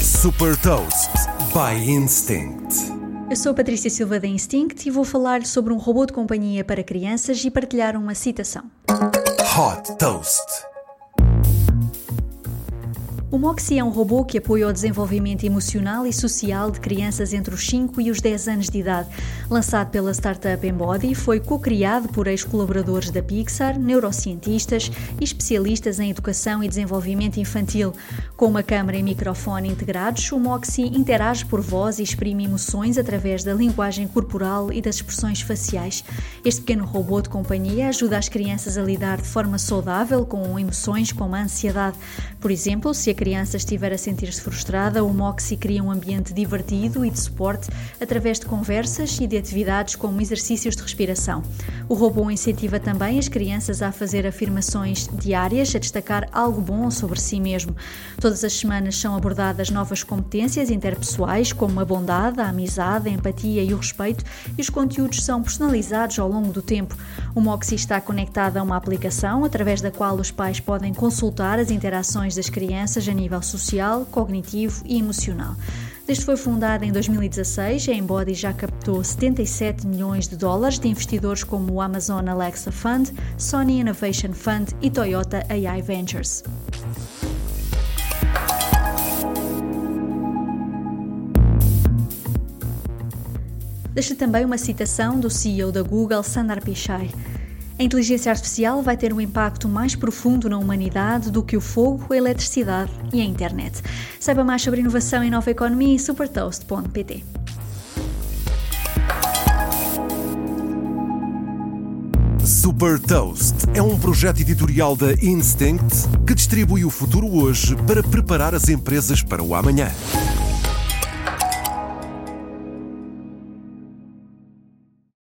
Super Toast by Instinct. Eu sou a Patrícia Silva da Instinct e vou falar sobre um robô de companhia para crianças e partilhar uma citação. Hot Toast. O Moxie é um robô que apoia o desenvolvimento emocional e social de crianças entre os 5 e os 10 anos de idade. Lançado pela startup Embody, foi co-criado por ex-colaboradores da Pixar, neurocientistas e especialistas em educação e desenvolvimento infantil. Com uma câmara e microfone integrados, o Moxie interage por voz e exprime emoções através da linguagem corporal e das expressões faciais. Este pequeno robô de companhia ajuda as crianças a lidar de forma saudável com emoções como a ansiedade. Por exemplo, se a criança estiver a sentir-se frustrada, o Moxie cria um ambiente divertido e de suporte através de conversas e de atividades como exercícios de respiração. O robô incentiva também as crianças a fazer afirmações diárias, a destacar algo bom sobre si mesmo. Todas as semanas são abordadas novas competências interpessoais, como a bondade, a amizade, a empatia e o respeito, e os conteúdos são personalizados ao longo do tempo. O Moxie está conectado a uma aplicação através da qual os pais podem consultar as interações das crianças a nível social, cognitivo e emocional. Desde foi fundada em 2016, a Embody já captou 77 milhões de dólares de investidores como o Amazon Alexa Fund, Sony Innovation Fund e Toyota AI Ventures. Deixa também uma citação do CEO da Google, Sundar Pichai. A inteligência artificial vai ter um impacto mais profundo na humanidade do que o fogo, a eletricidade e a internet. Saiba mais sobre inovação e nova economia em supertoast.pt. Super Toast é um projeto editorial da Instinct que distribui o futuro hoje para preparar as empresas para o amanhã.